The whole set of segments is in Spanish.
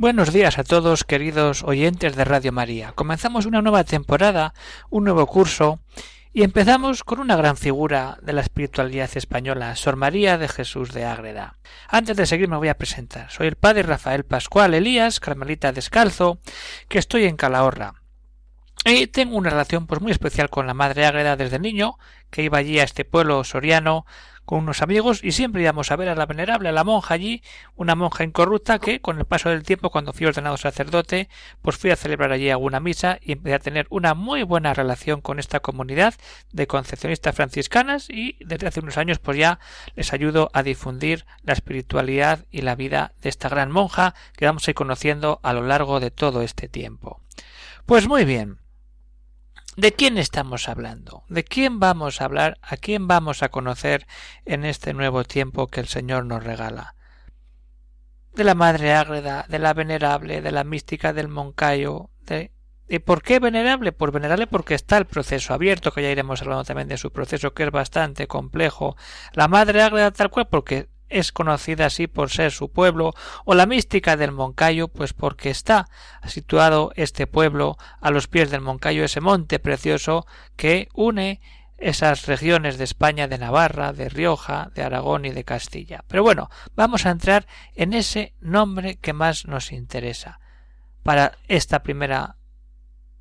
Buenos días a todos, queridos oyentes de Radio María. Comenzamos una nueva temporada, un nuevo curso, y empezamos con una gran figura de la espiritualidad española, Sor María de Jesús de Ágreda. Antes de seguir me voy a presentar. Soy el padre Rafael Pascual Elías, carmelita descalzo, que estoy en Calahorra. Y tengo una relación pues muy especial con la madre Ágreda desde niño, que iba allí a este pueblo soriano con unos amigos y siempre íbamos a ver a la venerable, a la monja allí, una monja incorrupta que con el paso del tiempo cuando fui ordenado sacerdote, pues fui a celebrar allí alguna misa y empecé a tener una muy buena relación con esta comunidad de concepcionistas franciscanas y desde hace unos años pues ya les ayudo a difundir la espiritualidad y la vida de esta gran monja que vamos a ir conociendo a lo largo de todo este tiempo. Pues muy bien. ¿De quién estamos hablando? ¿De quién vamos a hablar? ¿A quién vamos a conocer en este nuevo tiempo que el Señor nos regala? De la Madre Ágreda, de la Venerable, de la mística del Moncayo, de ¿Y por qué venerable? Pues venerable porque está el proceso abierto, que ya iremos hablando también de su proceso, que es bastante complejo. La Madre Ágreda tal cual porque es conocida así por ser su pueblo, o la mística del Moncayo, pues porque está situado este pueblo a los pies del Moncayo, ese monte precioso que une esas regiones de España, de Navarra, de Rioja, de Aragón y de Castilla. Pero bueno, vamos a entrar en ese nombre que más nos interesa para esta primera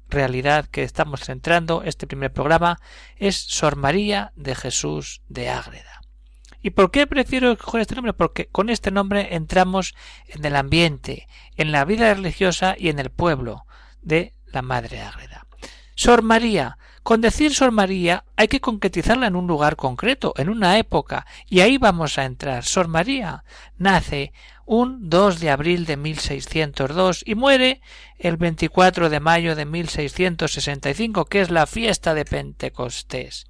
realidad que estamos centrando, este primer programa, es Sor María de Jesús de Ágreda. ¿Y por qué prefiero escoger este nombre? Porque con este nombre entramos en el ambiente, en la vida religiosa y en el pueblo de la Madre Ágreda. Sor María. Con decir Sor María hay que concretizarla en un lugar concreto, en una época, y ahí vamos a entrar. Sor María nace un 2 de abril de 1602 y muere el 24 de mayo de 1665, que es la fiesta de Pentecostés.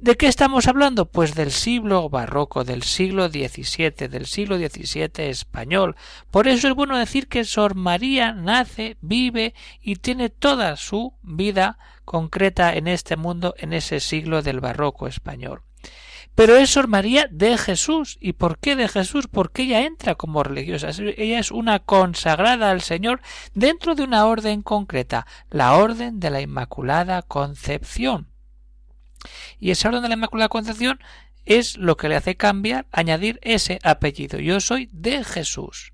¿De qué estamos hablando? Pues del siglo barroco, del siglo XVII, del siglo XVII español. Por eso es bueno decir que Sor María nace, vive y tiene toda su vida concreta en este mundo, en ese siglo del barroco español. Pero es Sor María de Jesús. ¿Y por qué de Jesús? Porque ella entra como religiosa. Ella es una consagrada al Señor dentro de una orden concreta, la orden de la Inmaculada Concepción. Y ese orden de la Inmaculada Concepción es lo que le hace cambiar, añadir ese apellido. Yo soy de Jesús.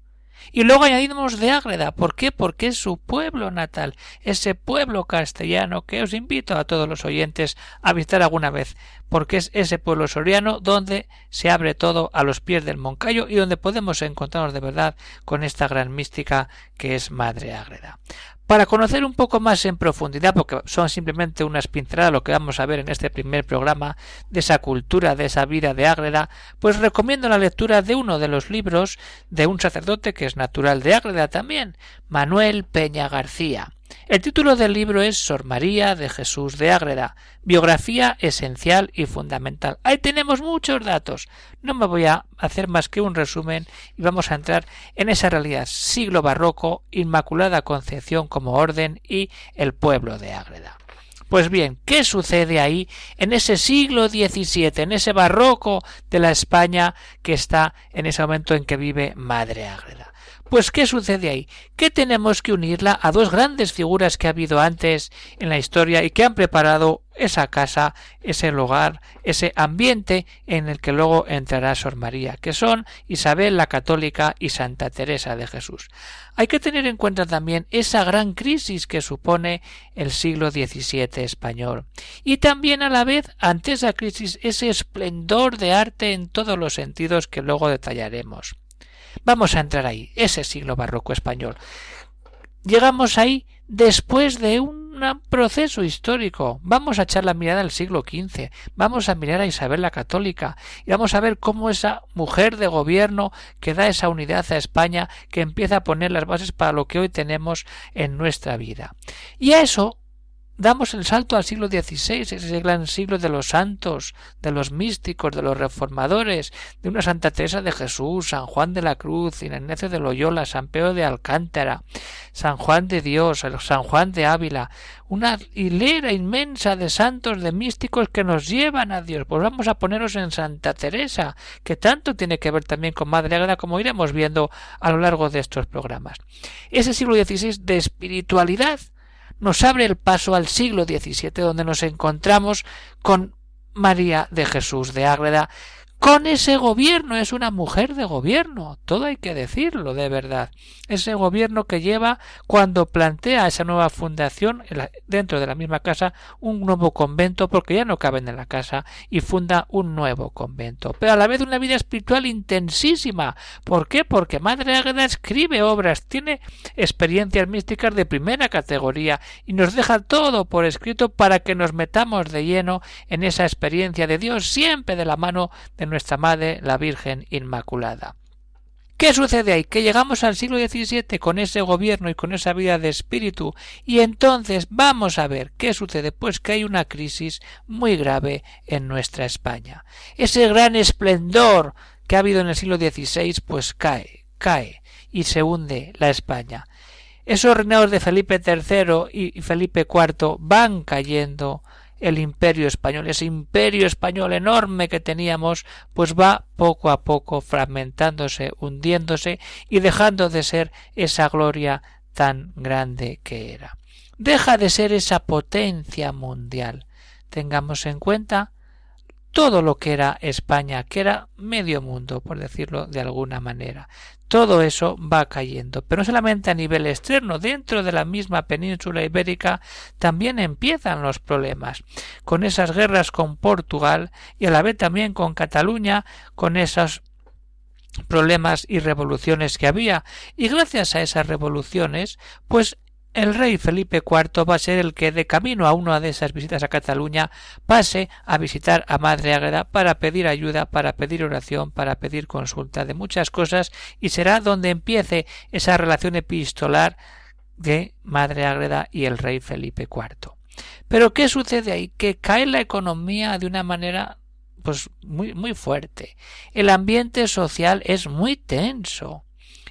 Y luego añadimos de Ágreda. ¿Por qué? Porque es su pueblo natal, ese pueblo castellano que os invito a todos los oyentes a visitar alguna vez, porque es ese pueblo soriano donde se abre todo a los pies del Moncayo y donde podemos encontrarnos de verdad con esta gran mística que es Madre Ágreda. Para conocer un poco más en profundidad, porque son simplemente unas pinceladas lo que vamos a ver en este primer programa de esa cultura, de esa vida de Ágreda, pues recomiendo la lectura de uno de los libros de un sacerdote que es natural de Ágreda también, Manuel Peña García. El título del libro es Sor María de Jesús de Ágreda, biografía esencial y fundamental. Ahí tenemos muchos datos. No me voy a hacer más que un resumen y vamos a entrar en esa realidad siglo barroco, Inmaculada Concepción como orden y el pueblo de Ágreda. Pues bien, ¿qué sucede ahí en ese siglo XVII, en ese barroco de la España que está en ese momento en que vive Madre Ágreda? Pues ¿qué sucede ahí? Que tenemos que unirla a dos grandes figuras que ha habido antes en la historia y que han preparado esa casa, ese lugar, ese ambiente en el que luego entrará Sor María, que son Isabel la Católica y Santa Teresa de Jesús. Hay que tener en cuenta también esa gran crisis que supone el siglo XVII español y también a la vez ante esa crisis ese esplendor de arte en todos los sentidos que luego detallaremos. Vamos a entrar ahí, ese siglo barroco español. Llegamos ahí después de un proceso histórico. Vamos a echar la mirada al siglo XV, vamos a mirar a Isabel la Católica y vamos a ver cómo esa mujer de gobierno que da esa unidad a España, que empieza a poner las bases para lo que hoy tenemos en nuestra vida. Y a eso damos el salto al siglo XVI, ese gran siglo de los santos, de los místicos, de los reformadores, de una Santa Teresa de Jesús, San Juan de la Cruz, Ignacio de Loyola, San Pedro de Alcántara, San Juan de Dios, San Juan de Ávila, una hilera inmensa de santos, de místicos que nos llevan a Dios. Pues vamos a poneros en Santa Teresa, que tanto tiene que ver también con Madre Ágreda, como iremos viendo a lo largo de estos programas. Ese siglo XVI de espiritualidad nos abre el paso al siglo XVII, donde nos encontramos con María de Jesús de Ágreda, con ese gobierno, es una mujer de gobierno, todo hay que decirlo de verdad. Ese gobierno que lleva cuando plantea esa nueva fundación dentro de la misma casa un nuevo convento porque ya no caben en la casa y funda un nuevo convento. Pero a la vez una vida espiritual intensísima. ¿Por qué? Porque Madre Águeda escribe obras, tiene experiencias místicas de primera categoría y nos deja todo por escrito para que nos metamos de lleno en esa experiencia de Dios siempre de la mano de nuestra Madre, la Virgen Inmaculada. ¿Qué sucede ahí? Que llegamos al siglo XVII con ese gobierno y con esa vida de espíritu y entonces vamos a ver qué sucede. Pues que hay una crisis muy grave en nuestra España. Ese gran esplendor que ha habido en el siglo XVI pues cae, cae y se hunde la España. Esos reinados de Felipe III y Felipe IV van cayendo el imperio español, ese imperio español enorme que teníamos, pues va poco a poco fragmentándose, hundiéndose y dejando de ser esa gloria tan grande que era. Deja de ser esa potencia mundial. Tengamos en cuenta todo lo que era España, que era medio mundo, por decirlo de alguna manera. Todo eso va cayendo, pero no solamente a nivel externo, dentro de la misma península ibérica también empiezan los problemas, con esas guerras con Portugal y a la vez también con Cataluña, con esos problemas y revoluciones que había, y gracias a esas revoluciones, pues el rey Felipe IV va a ser el que de camino a una de esas visitas a Cataluña pase a visitar a Madre Ágreda para pedir ayuda, para pedir oración, para pedir consulta de muchas cosas y será donde empiece esa relación epistolar de Madre Ágreda y el rey Felipe IV. Pero ¿qué sucede ahí? Que cae la economía de una manera pues muy muy fuerte. El ambiente social es muy tenso.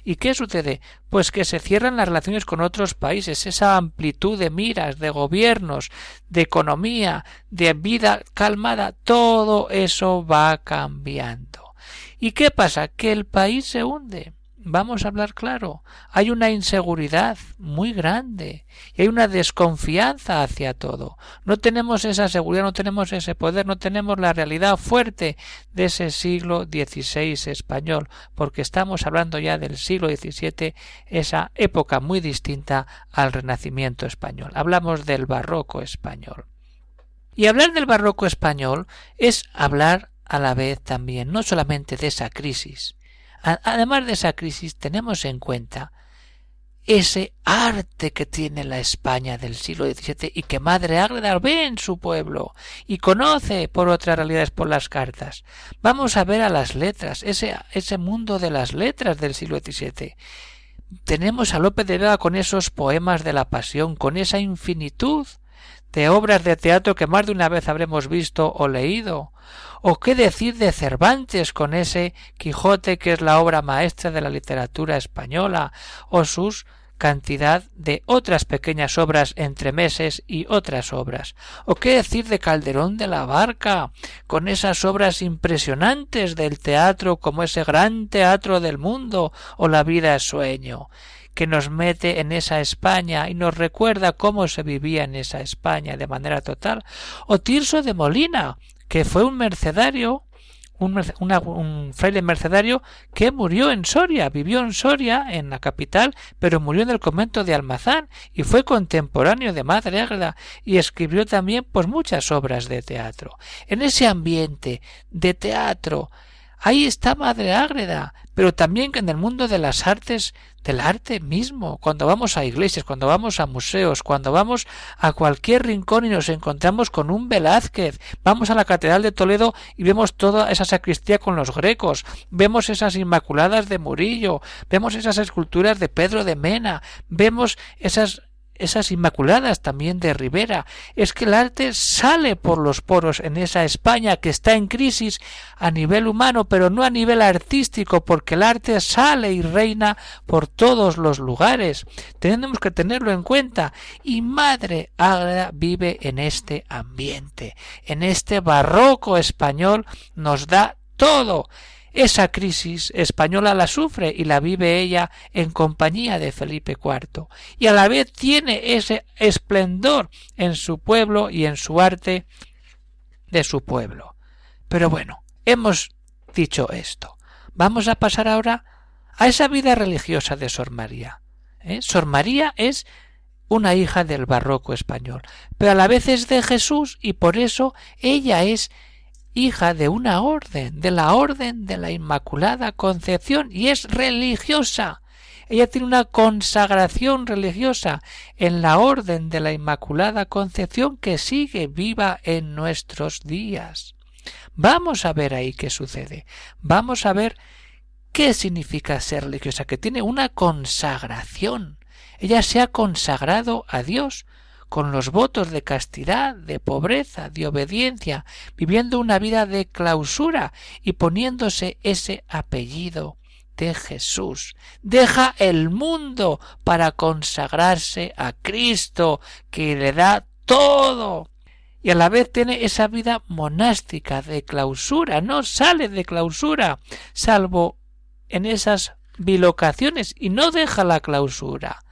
¿Y qué sucede? Pues que se cierran las relaciones con otros países, esa amplitud de miras, de gobiernos, de economía, de vida calmada, todo eso va cambiando. ¿Y qué pasa? Que el país se hunde. Vamos a hablar claro. Hay una inseguridad muy grande y hay una desconfianza hacia todo. No tenemos esa seguridad, no tenemos ese poder, no tenemos la realidad fuerte de ese siglo XVI español, porque estamos hablando ya del siglo XVII, esa época muy distinta al Renacimiento español. Hablamos del barroco español. Y hablar del barroco español es hablar a la vez también no solamente de esa crisis, Además de esa crisis, tenemos en cuenta ese arte que tiene la España del siglo XVII y que Madre Ágreda ve en su pueblo y conoce por otras realidades por las cartas. Vamos a ver a las letras, ese, ese mundo de las letras del siglo XVII. Tenemos a Lope de Vega con esos poemas de la pasión, con esa infinitud de obras de teatro que más de una vez habremos visto o leído, o qué decir de Cervantes con ese Quijote que es la obra maestra de la literatura española, o sus cantidad de otras pequeñas obras entre meses y otras obras. ¿O qué decir de Calderón de la Barca, con esas obras impresionantes del teatro como ese gran teatro del mundo o La vida es sueño? Que nos mete en esa España y nos recuerda cómo se vivía en esa España de manera total, o Tirso de Molina, que fue un mercedario, un, fraile mercedario que murió en Soria, vivió en Soria, en la capital, pero murió en el convento de Almazán y fue contemporáneo de Madre Ágreda y escribió también pues muchas obras de teatro. En ese ambiente de teatro Ahí está Madre Ágreda, pero también en el mundo de las artes, del arte mismo, cuando vamos a iglesias, cuando vamos a museos, cuando vamos a cualquier rincón y nos encontramos con un Velázquez, vamos a la Catedral de Toledo y vemos toda esa sacristía con los grecos, vemos esas Inmaculadas de Murillo, vemos esas esculturas de Pedro de Mena, vemos esas esas inmaculadas también de Rivera. Es que el arte sale por los poros en esa España que está en crisis a nivel humano, pero no a nivel artístico, porque el arte sale y reina por todos los lugares. Tenemos que tenerlo en cuenta. Y Madre Ágreda vive en este ambiente, en este barroco español nos da todo. Esa crisis española la sufre y la vive ella en compañía de Felipe IV, y a la vez tiene ese esplendor en su pueblo y en su arte de su pueblo. Pero bueno, hemos dicho esto. Vamos a pasar ahora a esa vida religiosa de Sor María. ¿Eh? Sor María es una hija del barroco español, pero a la vez es de Jesús y por eso ella es hija de una orden, de la orden de la Inmaculada Concepción, y es religiosa. Ella tiene una consagración religiosa en la orden de la Inmaculada Concepción que sigue viva en nuestros días. Vamos a ver ahí qué sucede. Vamos a ver qué significa ser religiosa, que tiene una consagración. Ella se ha consagrado a Dios con los votos de castidad, de pobreza, de obediencia, viviendo una vida de clausura y poniéndose ese apellido de Jesús. Deja el mundo para consagrarse a Cristo, que le da todo. Y a la vez tiene esa vida monástica de clausura, no sale de clausura, salvo en esas bilocaciones, y no deja la clausura.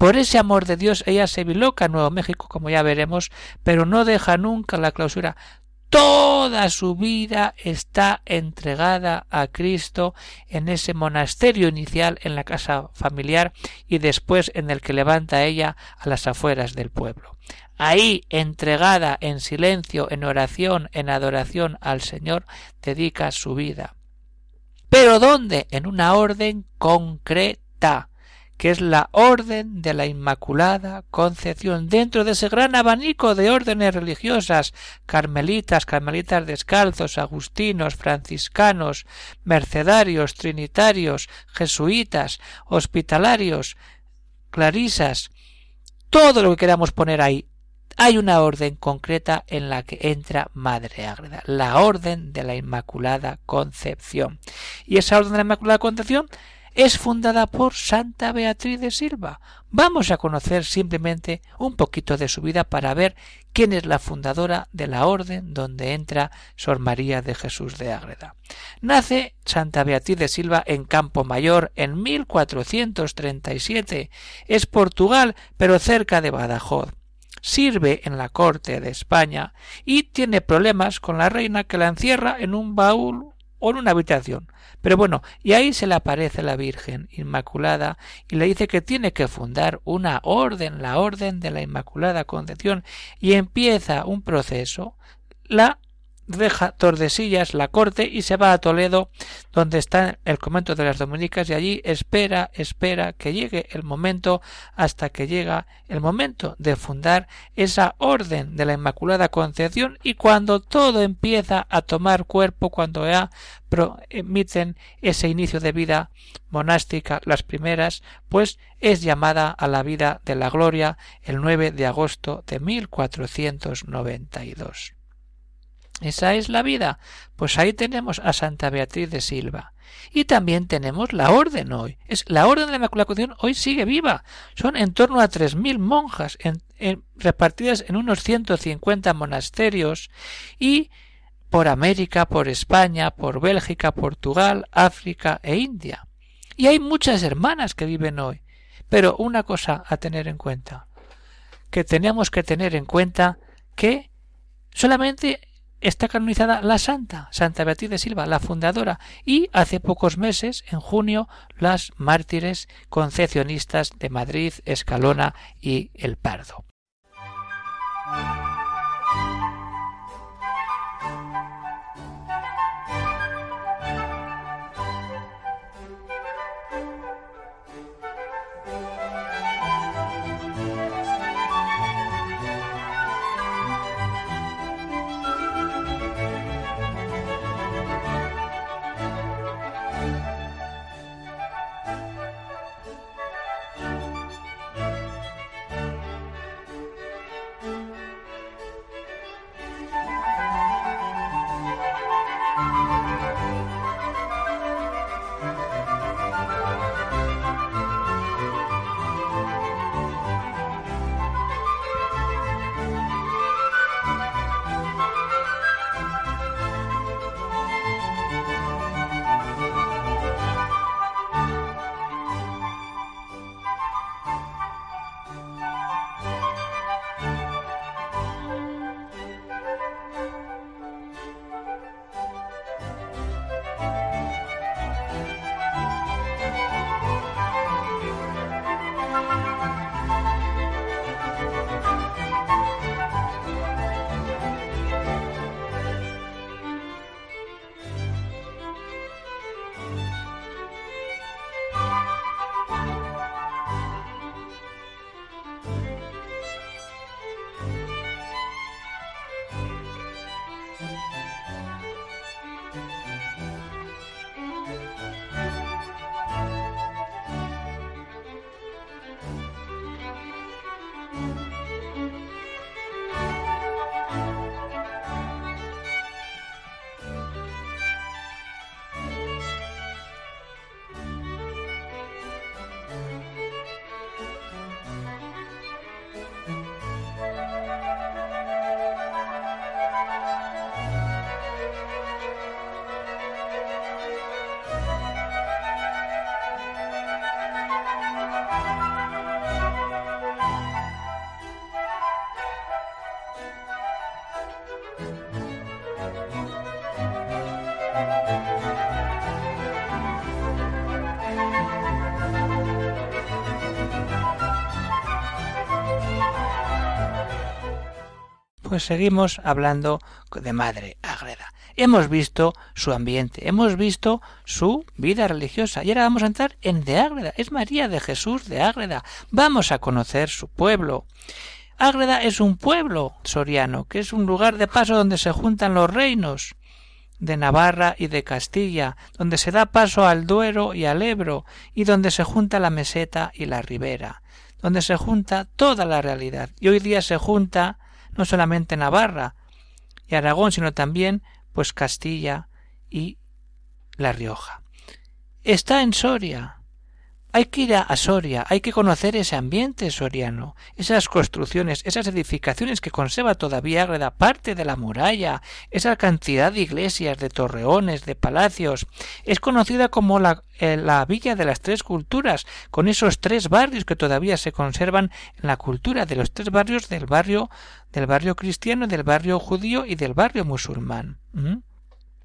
Por ese amor de Dios ella se biloca en Nuevo México, como ya veremos, pero no deja nunca la clausura. Toda su vida está entregada a Cristo en ese monasterio inicial en la casa familiar y después en el que levanta ella a las afueras del pueblo. Ahí, entregada en silencio, en oración, en adoración al Señor, dedica su vida. Pero ¿dónde? En una orden concreta que es la Orden de la Inmaculada Concepción, dentro de ese gran abanico de órdenes religiosas, carmelitas, carmelitas descalzos, agustinos, franciscanos, mercedarios, trinitarios, jesuitas, hospitalarios, clarisas, todo lo que queramos poner ahí. Hay una orden concreta en la que entra Madre Ágreda, la Orden de la Inmaculada Concepción. Y esa Orden de la Inmaculada Concepción es fundada por Santa Beatriz de Silva. Vamos a conocer simplemente un poquito de su vida para ver quién es la fundadora de la orden donde entra Sor María de Jesús de Ágreda. Nace Santa Beatriz de Silva en Campo Mayor en 1437. Es Portugal, pero cerca de Badajoz sirve en la corte de España y tiene problemas con la reina que la encierra en un baúl o en una habitación. Pero bueno, y ahí se le aparece la Virgen Inmaculada y le dice que tiene que fundar una orden, la orden de la Inmaculada Concepción, y empieza un proceso, la deja Tordesillas la corte y se va a Toledo donde está el convento de las dominicas y allí espera, espera que llegue el momento hasta que llega el momento de fundar esa orden de la Inmaculada Concepción y cuando todo empieza a tomar cuerpo, cuando ya emiten ese inicio de vida monástica las primeras, pues es llamada a la vida de la gloria el 9 de agosto de 1492. Esa es la vida. Pues ahí tenemos a Santa Beatriz de Silva. Y también tenemos la orden hoy. Es la orden de la Inmaculada hoy sigue viva. Son en torno a tres mil monjas repartidas en unos ciento cincuenta monasterios y por América, por España, por Bélgica, Portugal, África e India. Y hay muchas hermanas que viven hoy. Pero una cosa a tener en cuenta, que tenemos que tener en cuenta que solamente está canonizada la santa, Santa Beatriz de Silva, la fundadora, y hace pocos meses, en junio, las mártires concepcionistas de Madrid, Escalona y El Pardo. Pues seguimos hablando de Madre Ágreda. Hemos visto su ambiente, hemos visto su vida religiosa y ahora vamos a entrar en de Ágreda. Es María de Jesús de Ágreda. Vamos a conocer su pueblo. Ágreda es un pueblo soriano, que es un lugar de paso donde se juntan los reinos de Navarra y de Castilla, donde se da paso al Duero y al Ebro, y donde se junta la meseta y la ribera, donde se junta toda la realidad. Y hoy día se junta no solamente Navarra y Aragón, sino también pues Castilla y La Rioja. Está en Soria, hay que ir a Soria, hay que conocer ese ambiente soriano, esas construcciones, esas edificaciones que conserva todavía Ágreda, parte de la muralla, esa cantidad de iglesias, de torreones, de palacios. Es conocida como la, eh, la Villa de las Tres Culturas, con esos tres barrios que todavía se conservan en la cultura de los tres barrios del barrio del barrio cristiano, del barrio judío y del barrio musulmán. ¿Mm?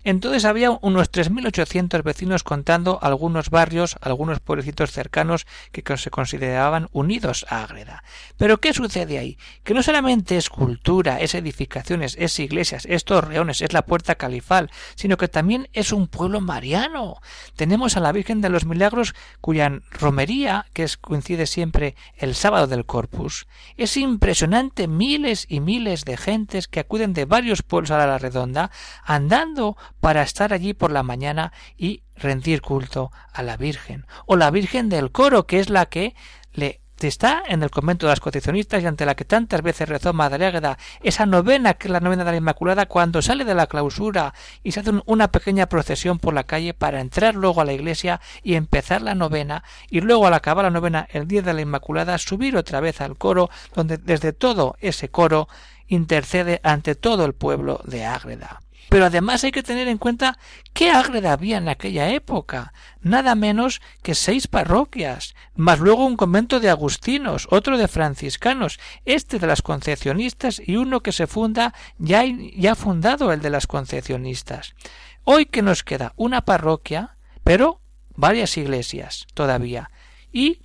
Entonces había unos 3.800 vecinos contando algunos barrios, algunos pueblecitos cercanos que se consideraban unidos a Ágreda. Pero ¿qué sucede ahí? Que no solamente es cultura, es edificaciones, es iglesias, es torreones, es la puerta califal, sino que también es un pueblo mariano. Tenemos a la Virgen de los Milagros cuya romería, que coincide siempre el sábado del Corpus, es impresionante miles y miles de gentes que acuden de varios pueblos a la redonda andando para estar allí por la mañana y rendir culto a la Virgen, o la Virgen del Coro, que es la que le está en el convento de las concepcionistas y ante la que tantas veces rezó Madre Águeda, esa novena que es la novena de la Inmaculada, cuando sale de la clausura y se hace una pequeña procesión por la calle para entrar luego a la iglesia y empezar la novena, y luego al acabar la novena el día de la Inmaculada subir otra vez al coro, donde desde todo ese coro intercede ante todo el pueblo de Ágreda. Pero además hay que tener en cuenta qué Ágreda había en aquella época, nada menos que seis parroquias, más luego un convento de agustinos, otro de franciscanos, este de las concepcionistas y uno que se funda ya, ya fundado el de las concepcionistas. Hoy que nos queda una parroquia, pero varias iglesias todavía, y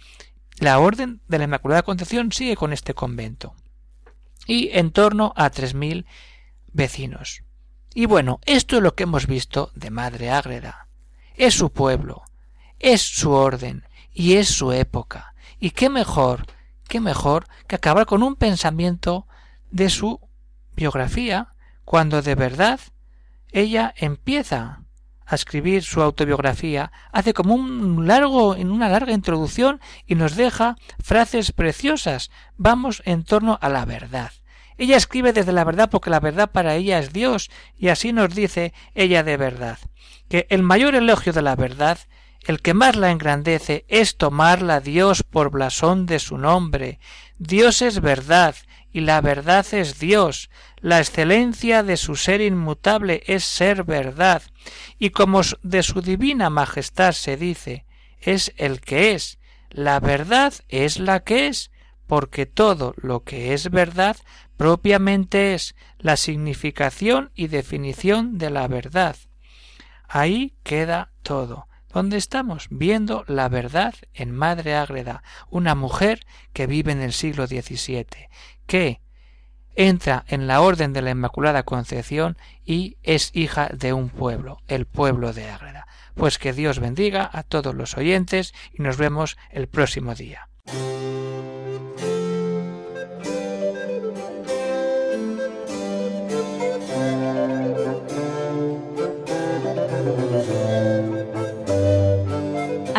la Orden de la Inmaculada Concepción sigue con este convento, y en torno a tres mil vecinos. Y bueno, esto es lo que hemos visto de Madre Ágreda. Es su pueblo, es su orden y es su época. Y qué mejor, qué mejor que acabar con un pensamiento de su biografía cuando de verdad ella empieza a escribir su autobiografía, hace como un largo, en una larga introducción y nos deja frases preciosas. Vamos en torno a la verdad. Ella escribe desde la verdad porque la verdad para ella es Dios, y así nos dice ella de verdad, que el mayor elogio de la verdad, el que más la engrandece, es tomarla Dios por blasón de su nombre. Dios es verdad, y la verdad es Dios. La excelencia de su ser inmutable es ser verdad, y como de su divina majestad se dice, es el que es. La verdad es la que es, porque todo lo que es verdad propiamente es la significación y definición de la verdad. Ahí queda todo. ¿Dónde estamos? Viendo la verdad en Madre Ágreda, una mujer que vive en el siglo XVII, que entra en la orden de la Inmaculada Concepción y es hija de un pueblo, el pueblo de Ágreda. Pues que Dios bendiga a todos los oyentes y nos vemos el próximo día.